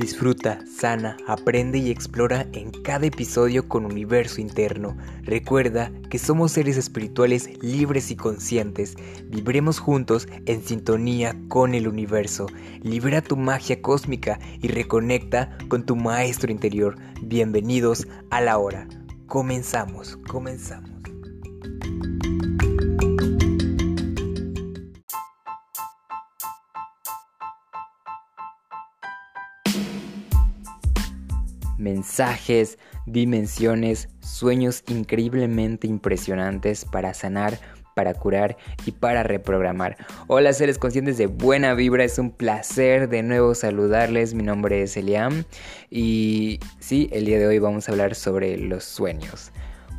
Disfruta, sana, aprende y explora en cada episodio con universo interno. Recuerda que somos seres espirituales libres y conscientes. Vibremos juntos en sintonía con el universo. Libera tu magia cósmica y reconecta con tu maestro interior. Bienvenidos a la hora. Comenzamos, comenzamos. Mensajes, dimensiones, sueños increíblemente impresionantes para sanar, para curar y para reprogramar. Hola seres conscientes de buena vibra, es un placer de nuevo saludarles, mi nombre es Eliam y sí, el día de hoy vamos a hablar sobre los sueños.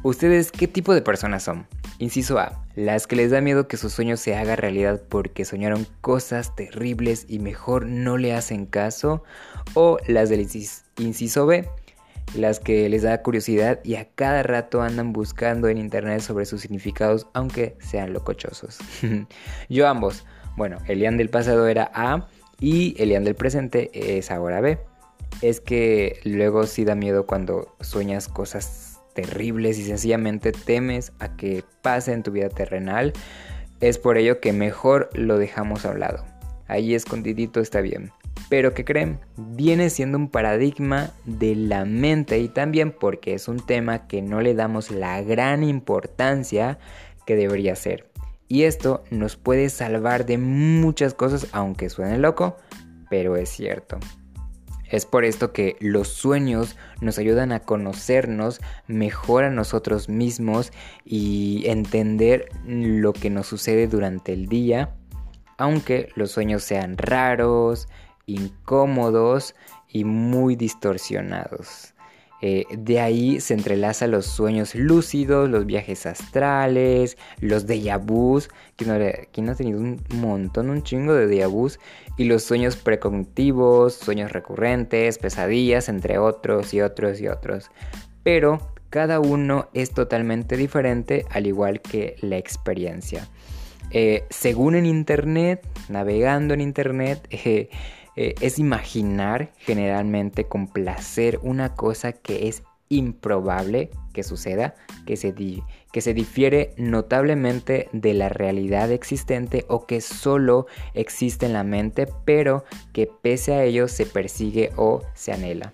¿Ustedes qué tipo de personas son? Inciso A, las que les da miedo que su sueño se haga realidad porque soñaron cosas terribles y mejor no le hacen caso. O las del inciso B, las que les da curiosidad y a cada rato andan buscando en internet sobre sus significados aunque sean locochosos. Yo ambos. Bueno, Elian del pasado era A y Elian del presente es ahora B. Es que luego sí da miedo cuando sueñas cosas terribles y sencillamente temes a que pase en tu vida terrenal, es por ello que mejor lo dejamos a un lado. Ahí escondidito está bien. Pero que creen, viene siendo un paradigma de la mente y también porque es un tema que no le damos la gran importancia que debería ser. Y esto nos puede salvar de muchas cosas, aunque suene loco, pero es cierto. Es por esto que los sueños nos ayudan a conocernos mejor a nosotros mismos y entender lo que nos sucede durante el día, aunque los sueños sean raros, incómodos y muy distorsionados. Eh, de ahí se entrelazan los sueños lúcidos, los viajes astrales, los déjà vus. ¿Quién no, ha tenido un montón, un chingo de déjà? Y los sueños precognitivos, sueños recurrentes, pesadillas, entre otros y otros y otros. Pero cada uno es totalmente diferente, al igual que la experiencia. Eh, según en Internet, navegando en Internet, eh, eh, es imaginar generalmente con placer una cosa que es improbable que suceda, que se, que se difiere notablemente de la realidad existente o que solo existe en la mente, pero que pese a ello se persigue o se anhela.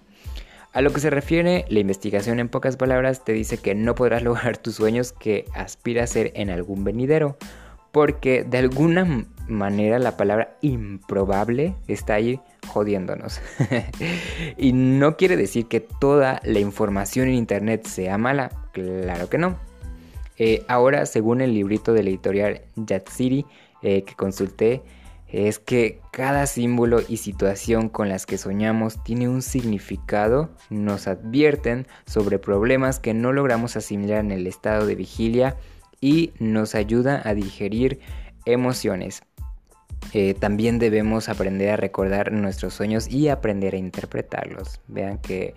A lo que se refiere, la investigación en pocas palabras te dice que no podrás lograr tus sueños que aspiras a ser en algún venidero, porque de alguna manera la palabra improbable está ahí jodiéndonos. y no quiere decir que toda la información en Internet sea mala, claro que no. Eh, ahora, según el librito de la editorial Yatsiri eh, que consulté, es que cada símbolo y situación con las que soñamos tiene un significado, nos advierten sobre problemas que no logramos asimilar en el estado de vigilia y nos ayuda a digerir emociones. Eh, también debemos aprender a recordar nuestros sueños y aprender a interpretarlos. Vean que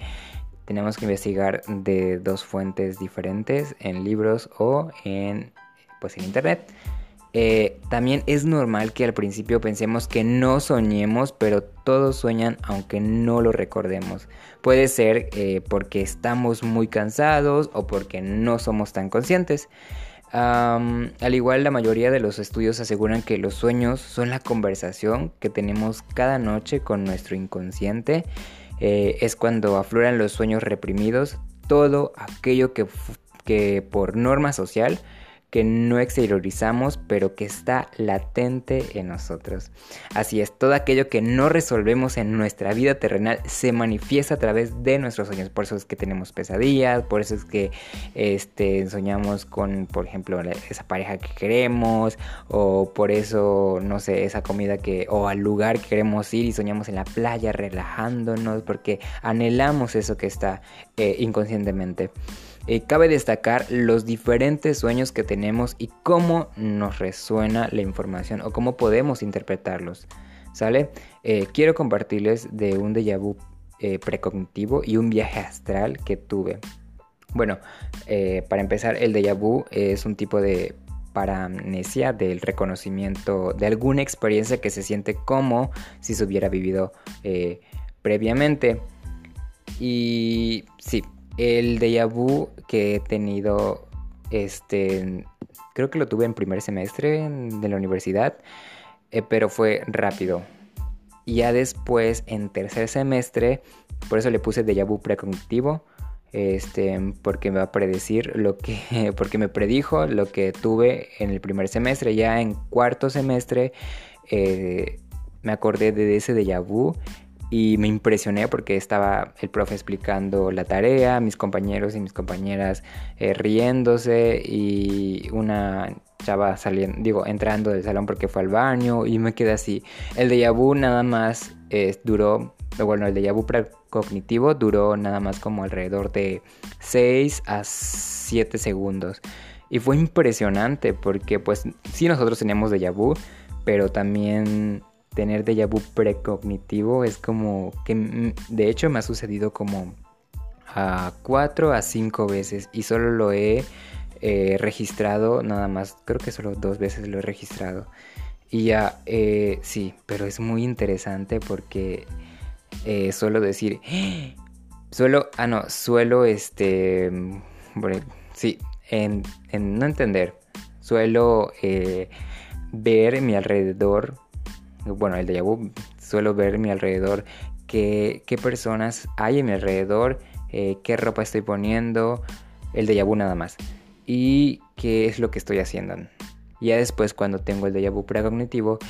tenemos que investigar de dos fuentes diferentes en libros o en, pues, en internet. Eh, también es normal que al principio pensemos que no soñemos, pero todos sueñan aunque no lo recordemos. Puede ser eh, porque estamos muy cansados o porque no somos tan conscientes al igual la mayoría de los estudios aseguran que los sueños son la conversación que tenemos cada noche con nuestro inconsciente. Eh, es cuando afloran los sueños reprimidos, todo aquello que, que por norma social que no exteriorizamos, pero que está latente en nosotros. Así es, todo aquello que no resolvemos en nuestra vida terrenal se manifiesta a través de nuestros sueños. Por eso es que tenemos pesadillas, por eso es que este, soñamos con, por ejemplo, esa pareja que queremos, o por eso, no sé, esa comida que, o al lugar que queremos ir y soñamos en la playa relajándonos, porque anhelamos eso que está eh, inconscientemente. Eh, cabe destacar los diferentes sueños que tenemos y cómo nos resuena la información o cómo podemos interpretarlos. ¿Sale? Eh, quiero compartirles de un déjà vu eh, precognitivo y un viaje astral que tuve. Bueno, para empezar, el déjà vu es un tipo de paramnesia del reconocimiento de alguna experiencia que se siente como si se hubiera vivido previamente. Y sí, el déjà vu que he tenido, este, creo que lo tuve en primer semestre de la universidad, eh, pero fue rápido. Ya después, en tercer semestre, por eso le puse déjà vu precognitivo, este, porque me va a predecir lo que, porque me predijo lo que tuve en el primer semestre. Ya en cuarto semestre eh, me acordé de ese déjà vu y me impresioné porque estaba el profe explicando la tarea, mis compañeros y mis compañeras eh, riéndose y una chava saliendo, digo, entrando del salón porque fue al baño y me quedé así. El déjà vu nada más eh, duró, bueno, el déjà vu cognitivo duró nada más como alrededor de 6 a 7 segundos. Y fue impresionante porque pues sí nosotros teníamos déjà vu, pero también tener déjà vu precognitivo es como que mm, de hecho me ha sucedido como a cuatro a cinco veces y solo lo he eh, registrado nada más, creo que solo dos veces lo he registrado. Y ya, eh, sí, pero es muy interesante porque eh, suelo decir, suelo, ah no, suelo este, sí, en, en, no entender, suelo ver mi alrededor bueno, el de vu, suelo ver mi alrededor qué, qué personas hay en mi alrededor, eh, qué ropa estoy poniendo, el de vu nada más. Y qué es lo que estoy haciendo. Ya después cuando tengo el déjà vu precognitivo,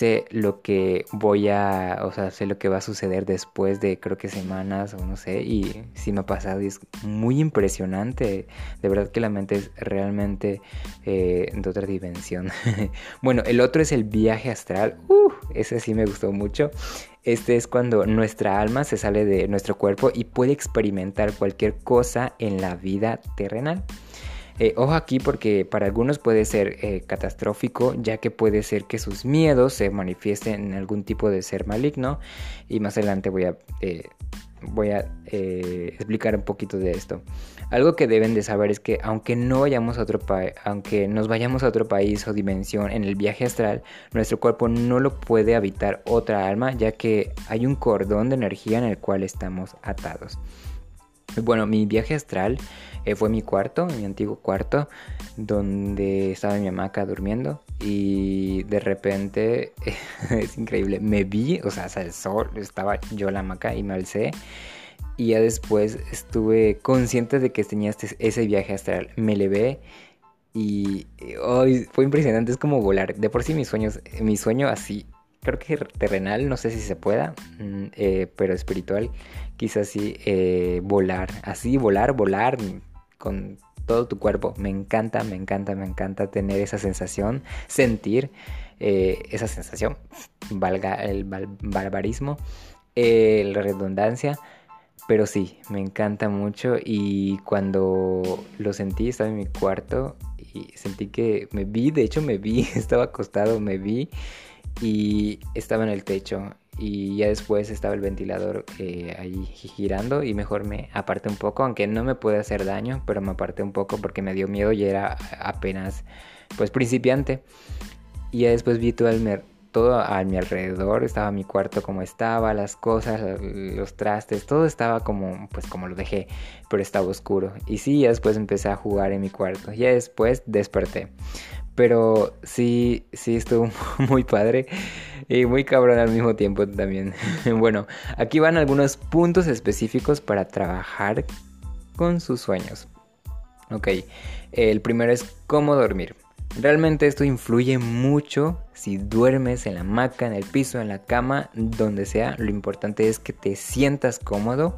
sé lo que voy a, o sea, sé lo que va a suceder después de creo que semanas o no sé, y sí me ha pasado y es muy impresionante, de verdad que la mente es realmente eh, de otra dimensión. bueno, el otro es el viaje astral, uh, ese sí me gustó mucho. Este es cuando nuestra alma se sale de nuestro cuerpo y puede experimentar cualquier cosa en la vida terrenal. Eh, ojo aquí porque para algunos puede ser eh, catastrófico, ya que puede ser que sus miedos se manifiesten en algún tipo de ser maligno. Y más adelante voy a, eh, voy a explicar un poquito de esto. Algo que deben de saber es que aunque no vayamos a otro aunque nos vayamos a otro país o dimensión en el viaje astral, nuestro cuerpo no lo puede habitar otra alma, ya que hay un cordón de energía en el cual estamos atados. Bueno, mi viaje astral eh, fue mi cuarto, mi antiguo cuarto, donde estaba mi hamaca durmiendo y de repente, es increíble, me vi, o sea, el sol, estaba yo en la hamaca y me alcé y ya después estuve consciente de que tenía este, ese viaje astral, me levé y hoy fue impresionante, es como volar, de por sí mis sueños, mi sueño así creo que terrenal, no sé si se pueda, mm, eh, pero espiritual, quizás sí, eh, volar, así, volar, volar con todo tu cuerpo. Me encanta, me encanta, me encanta tener esa sensación, sentir eh, esa sensación, valga el barbarismo, la redundancia. Pero sí, me encanta mucho y cuando lo sentí, estaba en mi cuarto y sentí que me vi, de hecho me vi, estaba acostado, me vi y estaba en el techo y ya después estaba el ventilador eh, ahí girando y mejor me aparté un poco, aunque no me puede hacer daño, pero me aparté un poco porque me dio miedo y era apenas pues principiante. Y ya después vi todo, el todo a mi alrededor, estaba mi cuarto como estaba, las cosas, los trastes, todo estaba como pues como lo dejé, pero estaba oscuro. Y sí, ya después empecé a jugar en mi cuarto. Ya después desperté. Pero sí, sí estuvo muy padre y muy cabrón al mismo tiempo también. bueno, aquí van algunos puntos específicos para trabajar con sus sueños. Ok, el primero es cómo dormir. Realmente esto influye mucho si duermes en la hamaca, en el piso, en la cama, donde sea. Lo importante es que te sientas cómodo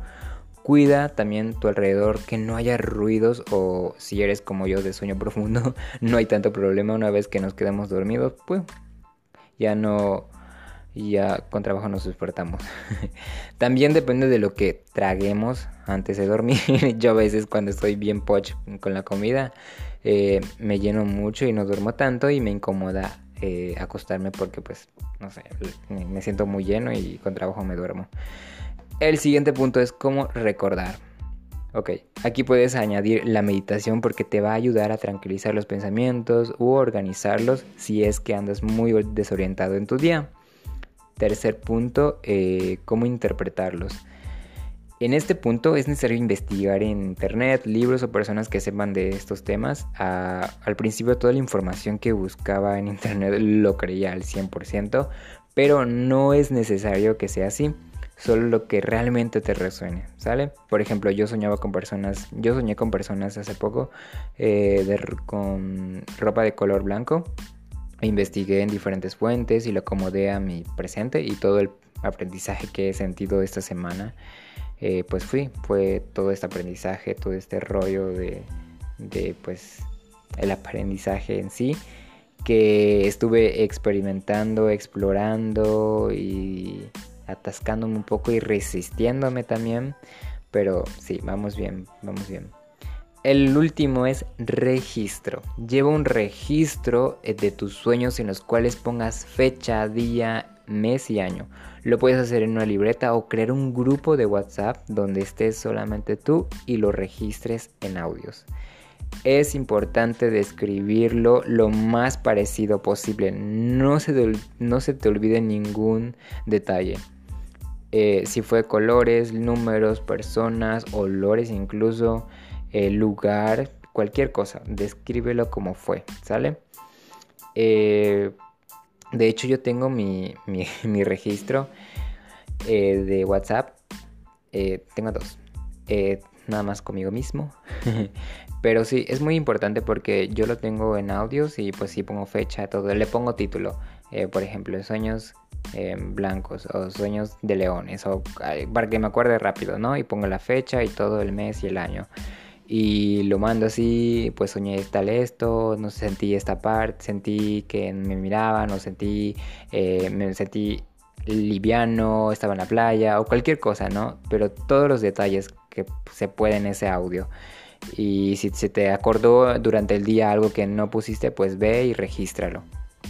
Cuida también tu alrededor, que no haya ruidos o si eres como yo de sueño profundo, no hay tanto problema una vez que nos quedamos dormidos, pues ya no, ya con trabajo nos despertamos. también depende de lo que traguemos antes de dormir. yo a veces cuando estoy bien poch con la comida, eh, me lleno mucho y no duermo tanto y me incomoda eh, acostarme porque pues, no sé, me siento muy lleno y con trabajo me duermo. El siguiente punto es cómo recordar. Ok, aquí puedes añadir la meditación porque te va a ayudar a tranquilizar los pensamientos u organizarlos si es que andas muy desorientado en tu día. Tercer punto, eh, cómo interpretarlos. En este punto es necesario investigar en internet, libros o personas que sepan de estos temas. al principio toda la información que buscaba en internet lo creía al 100%, pero no es necesario que sea así. Solo lo que realmente te resuene, ¿sale? Por ejemplo, yo soñaba con personas, yo soñé con personas hace poco eh, con ropa de color blanco. Investigué en diferentes fuentes y lo acomodé a mi presente y todo el aprendizaje que he sentido esta semana eh, pues fui, fue todo este aprendizaje, todo este rollo de, de pues el aprendizaje en sí que estuve experimentando, explorando y atascándome un poco y resistiéndome también. Pero sí, vamos bien, vamos bien. El último es registro. Lleva un registro eh, de tus sueños en los cuales pongas fecha, día, mes y año. Lo puedes hacer en una libreta o crear un grupo de WhatsApp donde estés solamente tú y lo registres en audios. Es importante describirlo lo más parecido posible. No se, te, no se te olvide ningún detalle. Eh, si fue colores, números, personas, olores incluso, el lugar, cualquier cosa. Descríbelo como fue, ¿sale? Eh, de hecho, yo tengo mi, registro eh, de WhatsApp. Eh, tengo dos. Eh, nada más conmigo mismo. Pero sí, es muy importante porque yo lo tengo en audios y pues sí pongo fecha, todo. Le pongo título. por ejemplo, sueños blancos o sueños de leones. O para que me acuerde rápido, ¿no? Y pongo la fecha y todo el mes y el año y lo mando así, pues soñé tal esto, no sentí esta parte, sentí que me miraban, no sentí, eh, me sentí liviano, estaba en la playa o cualquier cosa, ¿no? Pero todos los detalles que se pueden en ese audio. Y si se te acordó durante el día algo que no pusiste, pues ve y regístralo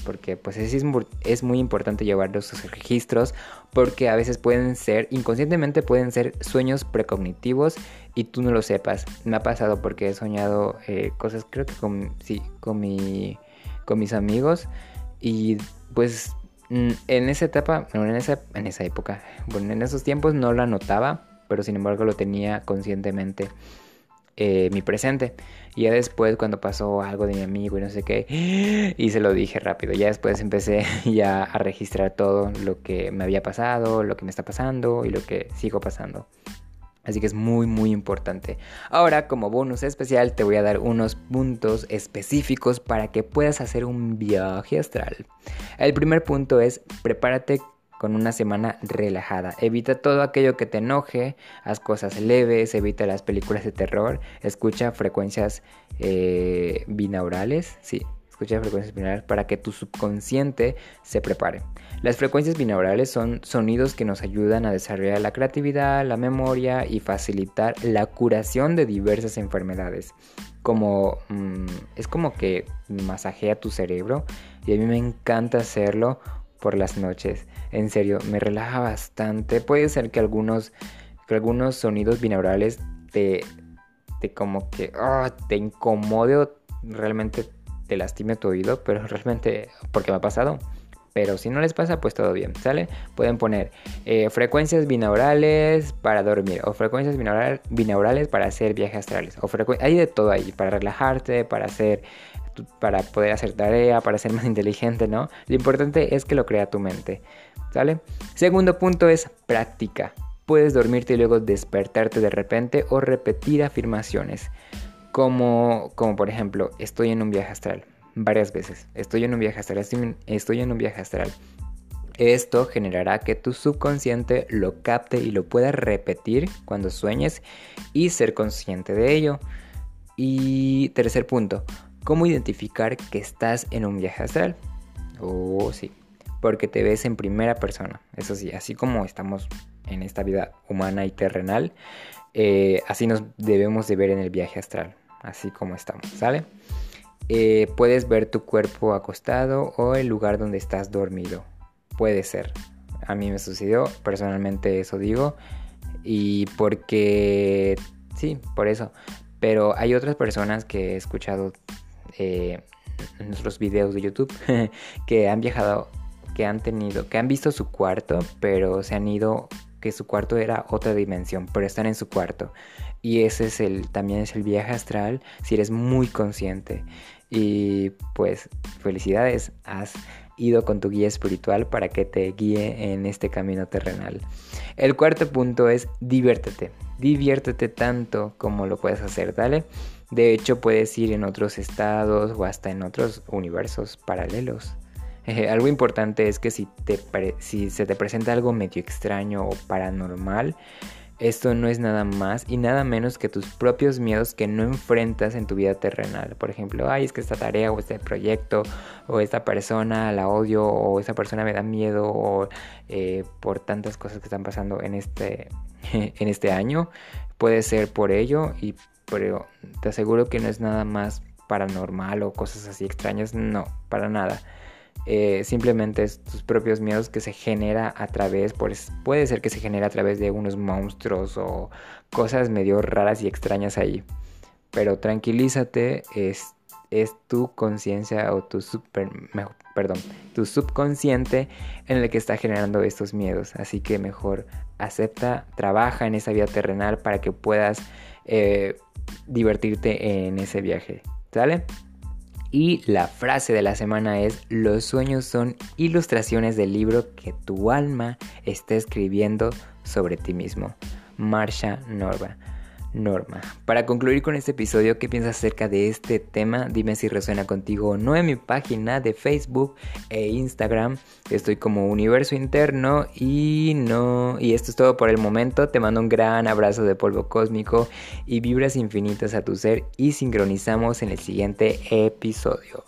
porque pues es, es muy importante llevar esos registros porque a veces pueden ser, inconscientemente pueden ser sueños precognitivos y tú no lo sepas. Me ha pasado porque he soñado eh, cosas, creo que con, sí, con, mi, con mis amigos y pues mm, en esa etapa, en esa, en esa época, bueno, en esos tiempos no lo anotaba, pero sin embargo lo tenía conscientemente. Eh, mi presente. Y ya después cuando pasó algo de mi amigo y no sé qué, y se lo dije rápido. Ya después empecé ya a registrar todo lo que me había pasado, lo que me está pasando y lo que sigo pasando. Así que es muy muy importante. Ahora como bonus especial te voy a dar unos puntos específicos para que puedas hacer un viaje astral. El primer punto es prepárate con una semana relajada. Evita todo aquello que te enoje, haz cosas leves, evita las películas de terror, escucha frecuencias eh, binaurales, sí, escucha frecuencias binaurales para que tu subconsciente se prepare. Las frecuencias binaurales son sonidos que nos ayudan a desarrollar la creatividad, la memoria y facilitar la curación de diversas enfermedades. Como mm, es como que masajea tu cerebro y a mí me encanta hacerlo por las noches. En serio, me relaja bastante. Puede ser que algunos, que algunos sonidos binaurales te, te como que ah, te incomode o realmente te lastime tu oído, pero realmente, porque me ha pasado. Pero si no les pasa, pues todo bien, ¿sale? Pueden poner eh, frecuencias binaurales para dormir o frecuencias binaurales para hacer viajes astrales. O hay de todo ahí, para relajarte, para hacer para poder hacer tarea, para ser más inteligente, ¿no? Lo importante es que lo crea tu mente, ¿sale? Segundo punto es práctica. Puedes dormirte y luego despertarte de repente o repetir afirmaciones. Como, como por ejemplo, estoy en un viaje astral. Varias veces. Estoy en un viaje astral. Estoy en un viaje astral. Esto generará que tu subconsciente lo capte y lo pueda repetir cuando sueñes y ser consciente de ello. Y tercer punto, ¿Cómo identificar que estás en un viaje astral? Oh, sí, porque te ves en primera persona. Eso sí, así como estamos en esta vida humana y terrenal, eh, así nos debemos de ver en el viaje astral, así como estamos, ¿sale? Eh, puedes ver tu cuerpo acostado o el lugar donde estás dormido. Puede ser. A mí me sucedió, personalmente eso digo. Y porque... Sí, por eso. Pero hay otras personas que he escuchado eh, nuestros videos de YouTube que han viajado que han tenido, que han visto su cuarto, pero se han ido, que su cuarto era otra dimensión, pero están en su cuarto. Y ese es el, también es el viaje astral, si eres muy consciente. Y pues felicidades, has ido con tu guía espiritual para que te guíe en este camino terrenal. El cuarto punto es diviértete. Diviértete tanto como lo puedes hacer, ¿dale? De hecho, puedes ir en otros estados o hasta en otros universos paralelos. algo importante es que si, te se te presenta algo medio extraño o paranormal, esto no es nada más y nada menos que tus propios miedos que no enfrentas en tu vida terrenal. Por ejemplo, ay, es que esta tarea o este proyecto o esta persona la odio o esta persona me da miedo o eh, por tantas cosas que están pasando en este, en este año. Puede ser por ello, y, pero te aseguro que no es nada más paranormal o cosas así extrañas. No, para nada. Eh, simplemente es tus propios miedos que se genera a través, pues, puede ser que se genere a través de unos monstruos o cosas medio raras y extrañas ahí. Pero tranquilízate, es, es tu conciencia o tu super, perdón, tu subconsciente en el que está generando estos miedos. Así que mejor acepta, trabaja en esa vida terrenal para que puedas eh, divertirte en ese viaje. ¿Sale? Y la frase de la semana es, los sueños son ilustraciones del libro que tu alma está escribiendo sobre ti mismo. Marsha Norma norma. Para concluir con este episodio, ¿qué piensas acerca de este tema? Dime si resuena contigo o no en mi página de Facebook e Instagram. Estoy como Universo Interno y no. Y esto es todo por el momento. Te mando un gran abrazo de polvo cósmico y vibras infinitas a tu ser y sincronizamos en el siguiente episodio.